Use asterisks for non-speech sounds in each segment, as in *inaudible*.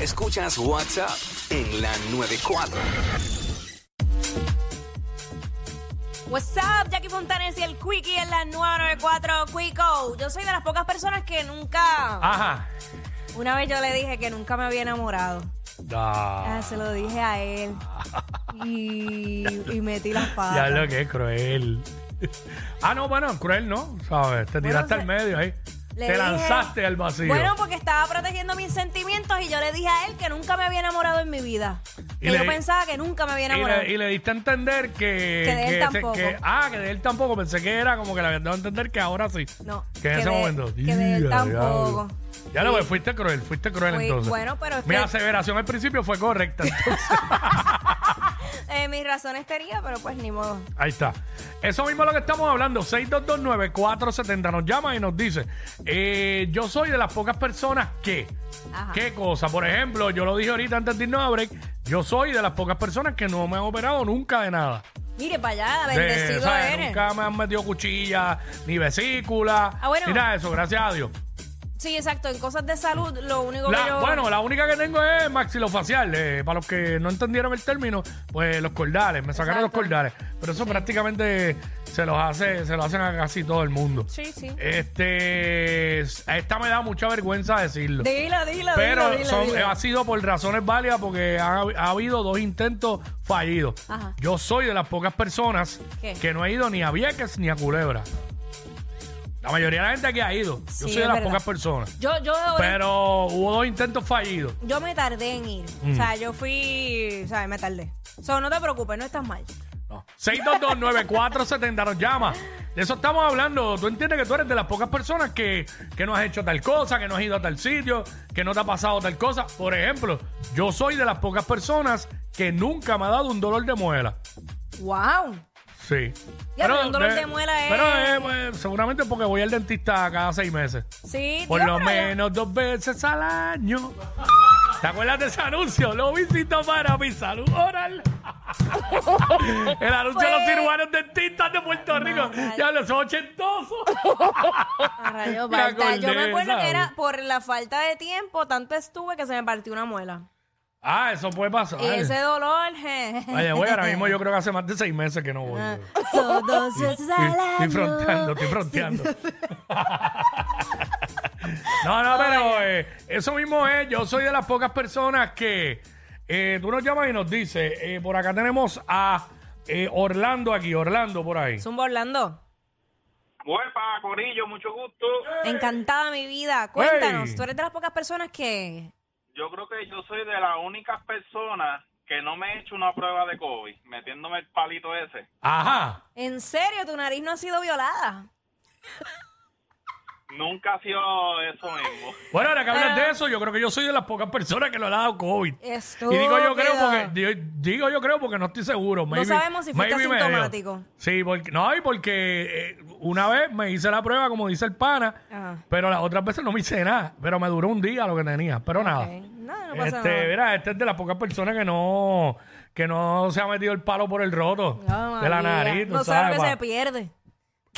Escuchas WhatsApp en la 94. What's up, Jackie Fontanes y el Quickie en la 994 Quico. Yo soy de las pocas personas que nunca. Ajá. Una vez yo le dije que nunca me había enamorado. Ah, Ah, se lo dije a él. Y, y metí las *laughs* patas. ya lo que es cruel. ah, no, bueno, cruel no, ¿sabes? Te tiraste se- al medio ahí. Le Te dije- lanzaste al vacío. Bueno, porque estaba protegiendo mis sentimientos y yo le dije a él que nunca me había enamorado en mi vida. Y Que le- yo pensaba que nunca me había y, enamorado. le, y le diste a entender que... Que de él tampoco. ah, que de él tampoco. Pensé que era como que le habían dado a entender que ahora sí. No, Que en que ese de- momento. que de él Ya, tampoco. diablo. Ya lo ves, fuiste cruel, fuiste cruel Fui- entonces. bueno, pero es Mi que- aseveración al principio fue correcta. entonces. *laughs* Eh, mis razones tenía, pero pues ni modo. Ahí está. Eso mismo es lo que estamos hablando. 6229470 nos llama y nos dice, eh, yo soy de las pocas personas que... Ajá. ¿Qué cosa? Por ejemplo, yo lo dije ahorita antes de irnos a break, yo soy de las pocas personas que no me han operado nunca de nada. Mire para allá, De- bendecido ¿sabes? eres. Nunca me han metido cuchilla, ni vesícula, Ah, bueno. ni nada de eso, gracias a Dios. Sí, exacto. En cosas de salud, lo único La- que yo. Bueno, la única que tengo es maxilofacial. eh, para los que no entendieron el término, pues los cordales. Me sacaron Exacto. los cordales. Pero eso prácticamente se los hace, se lo hacen a casi todo el mundo. Sí, sí. Este, a esta me da mucha vergüenza decirlo. Dila, dila, Pero dila, dila, son- dila. ha sido por razones válidas porque ha, ha habido dos intentos fallidos. Ajá. Yo soy de las pocas personas ¿Qué? que no he ido ni a Vieques ni a Culebra. La mayoría de la gente aquí ha ido. Yo Sí, soy es de las verdad. pocas personas. Yo, yo, Pero hubo dos intentos fallidos. yo me tardé en ir. Mm. O sea, yo fui. O sea, me tardé. So, no te preocupes, no estás mal. No. 6229470 nos llama. De eso estamos hablando. Tú entiendes que tú eres de las pocas personas que, que no has hecho tal cosa, que no has ido a tal sitio, que no te ha pasado tal cosa. Por ejemplo, yo soy de las pocas personas que nunca me ha dado un dolor de muela. ¡Wow! Sí. Ya, pero un dolor de muela es- Pero eh, pues, seguramente porque voy al dentista cada seis meses. Sí, Por tío, lo pero menos dos veces al año. ¿Te acuerdas de ese anuncio? Lo visito para mi salud oral. *laughs* El anuncio de los Pues- cirujanos dentistas de Puerto Rico. rayos. Ya los ochentosos. *laughs* A rayos, *laughs* Me Balta. Yo me acordé, acuerdo ¿sabes? que era por la falta de tiempo, tanto estuve que se me partió una muela. Ah, eso puede pasar. Ese dolor, je. Oye, güey, ahora mismo yo *laughs* creo que hace más de seis meses que no voy. Ah, Son dos veces al Estoy, año. fronteando, estoy fronteando. *laughs* no, no, pero eh, eso mismo es. Yo soy de las pocas personas que eh, tú nos llamas y nos dices. eh, por acá tenemos a eh, Orlando aquí, Orlando por ahí. Zumba Orlando. Huepa, Corillo, mucho gusto. Encantada mi vida. Cuéntanos, Hey. tú eres de las pocas personas que... Yo creo que yo soy de las únicas personas que no me he hecho una prueba de COVID, metiéndome el palito ese. Ajá. ¿En serio tu nariz no ha sido violada? Nunca ha sido eso mismo. *laughs* Bueno, ahora que hablas de eso, yo creo que yo soy de las pocas personas que no le ha dado COVID. Estúpido. Y digo yo creo porque digo, digo yo creo porque no estoy seguro. Maybe- sabemos si dio. asintomático. Sí, porque no, y porque eh, una vez me hice la prueba, como dice el pana, Ajá. pero las otras veces no me hice nada. Pero me duró un día lo que tenía. Pero nada. Ok. No, no pasa este, nada. mira, este es de las pocas personas que no que no se ha metido el palo por el roto No, de la nariz. No sabes sabes, lo que se pierde.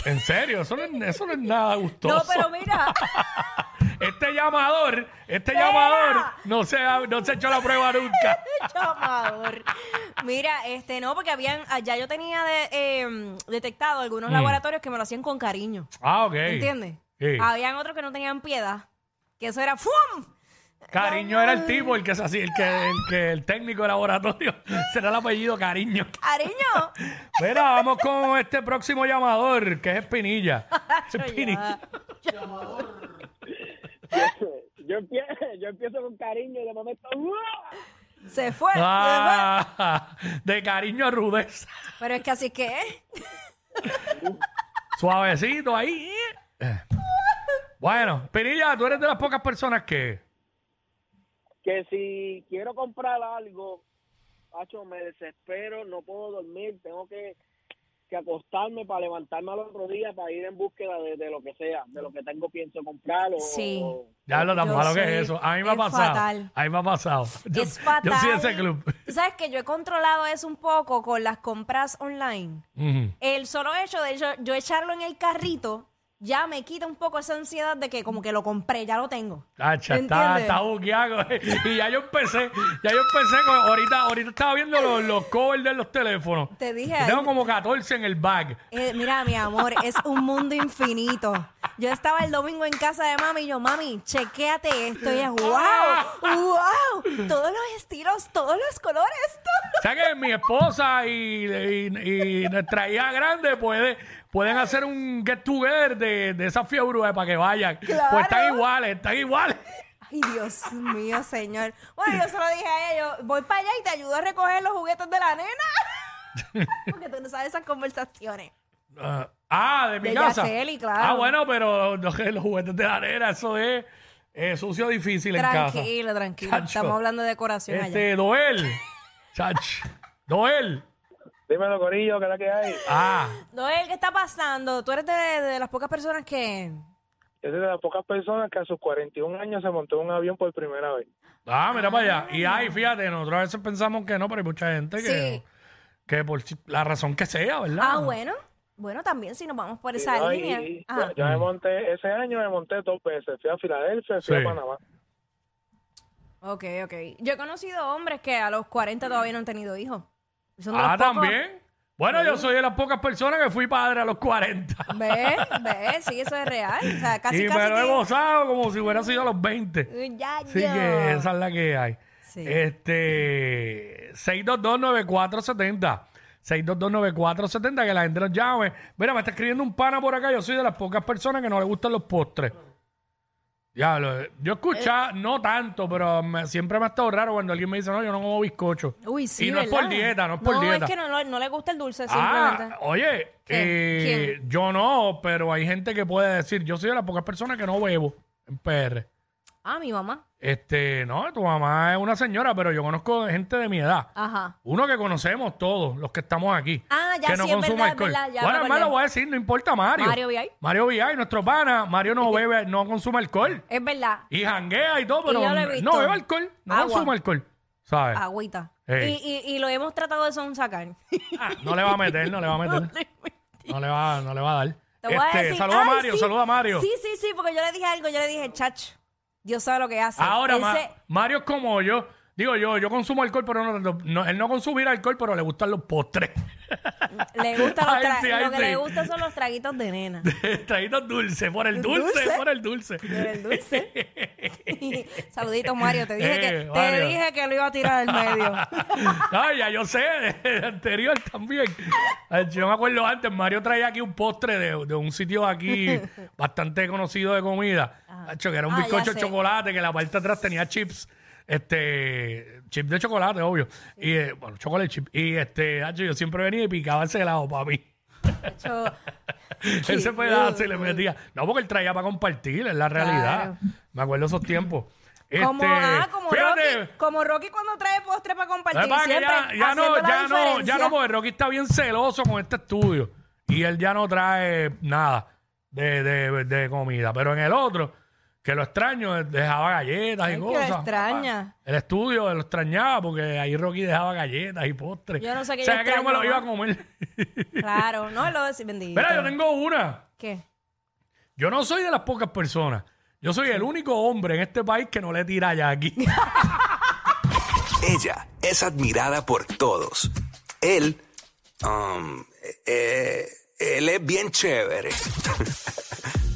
En serio, eso no, es, eso no es nada gustoso. No, pero mira. *laughs* Este llamador, este llamador no se, ha, no se ha hecho la prueba nunca. *laughs* Chamador. Mira, este, no, porque habían, allá yo tenía de, eh, detectado Mm. algunos laboratorios que me lo hacían con cariño. Ah, ok. ¿Entiendes? Sí. Habían otros que no tenían piedad. Que eso era ¡fum! Cariño era el tipo, el que es así, el que el, que el técnico de laboratorio. *laughs* Será el apellido Cariño. ¡Cariño! *laughs* Mira, vamos con este próximo llamador, que es Espinilla. *laughs* Ya. Espinilla. yo, empiezo, yo empiezo con cariño y de momento ¡uah! Se fue. se Ah, de cariño a rudeza. fue. Pero es que así que es. Suavecito ahí. Bueno, Espinilla, tú eres de las pocas personas que. Que si quiero comprar algo, Pacho, me desespero, no puedo dormir, tengo que, que acostarme para levantarme al otro día para ir en búsqueda de, de lo que sea, de lo que tengo pienso comprar o, Sí. o- Ya lo tan malo que es eso. A mí me ha pasado. fatal. A mí me ha pasado. Yo, es fatal. yo soy de ese club. Sabes que yo he controlado eso un poco con las compras online. El solo hecho de yo, yo echarlo en el carrito ya me quita un poco esa ansiedad de que como que lo compré, ya lo tengo. Tacha, ¿Me está, entiendes? está bugueado. *laughs* Y ya yo empecé, ya yo empecé con, ahorita, ahorita estaba viendo los, los covers de los teléfonos. Te dije Yo tengo como 14 en el bag. Eh, mira, mi amor, es un mundo infinito. Yo estaba el domingo en casa de mami y yo, mami, chequéate esto. Y ella, wow, *laughs* wow, todos los estilos, todos los colores. todo". O sea que mi esposa y, y- y nuestra hija grande puede, pueden hacer un get together de, de esa fiebre para que vayan. Claro. Pues están iguales, están iguales. Ay, Dios mío, señor. Bueno, yo se lo dije a ella, yo voy para allá y te ayudo a recoger los juguetes de la nena. *laughs* Porque tú no sabes esas conversaciones. Ah, ah, de mi De casa. Yaceli, claro. Ah, bueno, pero *laughs* los, los juguetes de la nena, eso es sucio difícil en casa. Tranquilo, tranquilo. Chacho. Estamos hablando de decoración allá. Este, Doel. Chach. Doel. Dímelo, Corillo, ¿qué es la que hay? Ah, Noel, ¿qué está pasando? Tú eres de, de las pocas personas que... Yo soy de las pocas personas que a sus 41 años se montó un avión por primera vez. ah, mira para allá. Y ay, fíjate, nosotros a veces pensamos que no, pero hay mucha gente que, Sí. que por la razón que sea, ¿verdad? Ah, bueno. Bueno, también si nos vamos por esa no, línea. y Ajá. yo, yo me monté, ese año me monté dos veces. Fui a Filadelfia, fui Sí. a Panamá. Ok, ok. Yo he conocido hombres que a los 40 todavía no han tenido hijos. Son Ah, pocos- también. Bueno, yo soy de las pocas personas que fui padre a los 40. ¿Ves? ¿Ves? Sí, eso es real. O sea, casi, y casi me lo he gozado como si hubiera sido a los 20. Uy, Ya, Así ya. que esa es la que hay. Sí. Este 6229470. 6229470, que la gente nos llame. Mira, me está escribiendo un pana por acá. Yo soy de las pocas personas que no le gustan los postres. Diablo, yo escuchaba, no tanto, pero me- siempre me ha estado raro cuando alguien me dice, no, yo no como bizcocho. Uy, sí, Y no es por ¿verdad? dieta, no es por no, dieta. es que no, no, no le gusta el dulce, Ah, simplemente. oye, ¿Qué? eh, yo no, pero hay gente que puede decir, yo soy de las pocas personas que no bebo en PR. Ah, mi mamá. Este, no, tu mamá es una señora, pero yo conozco gente de mi edad. Ajá. Uno que conocemos todos, los que estamos aquí. Ah, ya que no sí, es consume verdad, es alcohol. verdad, ya bueno, hermano, acordé. lo voy a decir, no importa Mario. Mario VI. Mario VI, nuestro pana. Mario no bebe, no consume alcohol. Es verdad. Y janguea y todo, pero yo lo he visto. no bebe alcohol, no Agua. consume alcohol. ¿Sabes? Agüita. Ey. Y, y, y lo hemos tratado de sonsacar. Ah, no le va a meter, no le va a meter. *laughs* No le va, no le va a dar. Te voy a Este, decir, saluda a ay, Mario, sí. saluda a Mario. Sí, sí, sí, porque yo le dije algo, yo le dije, chach, Dios sabe lo que hace. Ahora, Él Ma- se- Mario es como yo. Digo yo, yo consumo alcohol, pero no, no- él no consume alcohol, pero le gustan los postres. *laughs* *laughs* le gusta los Ay, sí, ay, lo que sí. le gusta son los traguitos de nena. *laughs* Traídos dulces, por el dulce, ¿Dulce? por el dulce. Por el dulce. *laughs* Saluditos, Mario. Te dije, Eh, que, te Mario. dije que lo iba a tirar del medio. No, ya yo sé, de anterior también. Ay, Yo me acuerdo antes, Mario traía aquí un postre de, de un sitio aquí bastante conocido de comida. Hacho, que era un Ah, bizcocho de chocolate, que la parte de atrás tenía chips. Este, chips de chocolate, obvio. Y, eh, bueno, chocolate chip. Y este, yo siempre venía y picaba ese helado para mí. Yo- Ese pedazo y le metía. No, porque él traía para compartir, es la realidad. Claro. Me acuerdo esos tiempos. como, Este, ah, como, fíjate, Rocky, como Rocky cuando trae postre para compartir. que Siempre ya, ya no, ya no, ya no, porque Rocky está bien celoso con este estudio. Y él ya no trae nada de, de, de comida. Pero en el otro, que lo extraño, dejaba galletas Ay, y que lo cosas. extraña. El estudio lo extrañaba porque ahí Rocky dejaba galletas y postres. Yo no sé qué O sea, yo que yo me lo iba a comer. Claro, no, *laughs* lo decía bendito. Mira, yo tengo una. ¿Qué? Yo no soy de las pocas personas. Yo soy el único hombre en este país que no le tira a Jackie. *laughs* Ella es admirada por todos. Él, um, eh, él es bien chévere. *laughs*